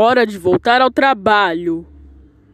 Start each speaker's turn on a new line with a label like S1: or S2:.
S1: Hora de voltar ao trabalho.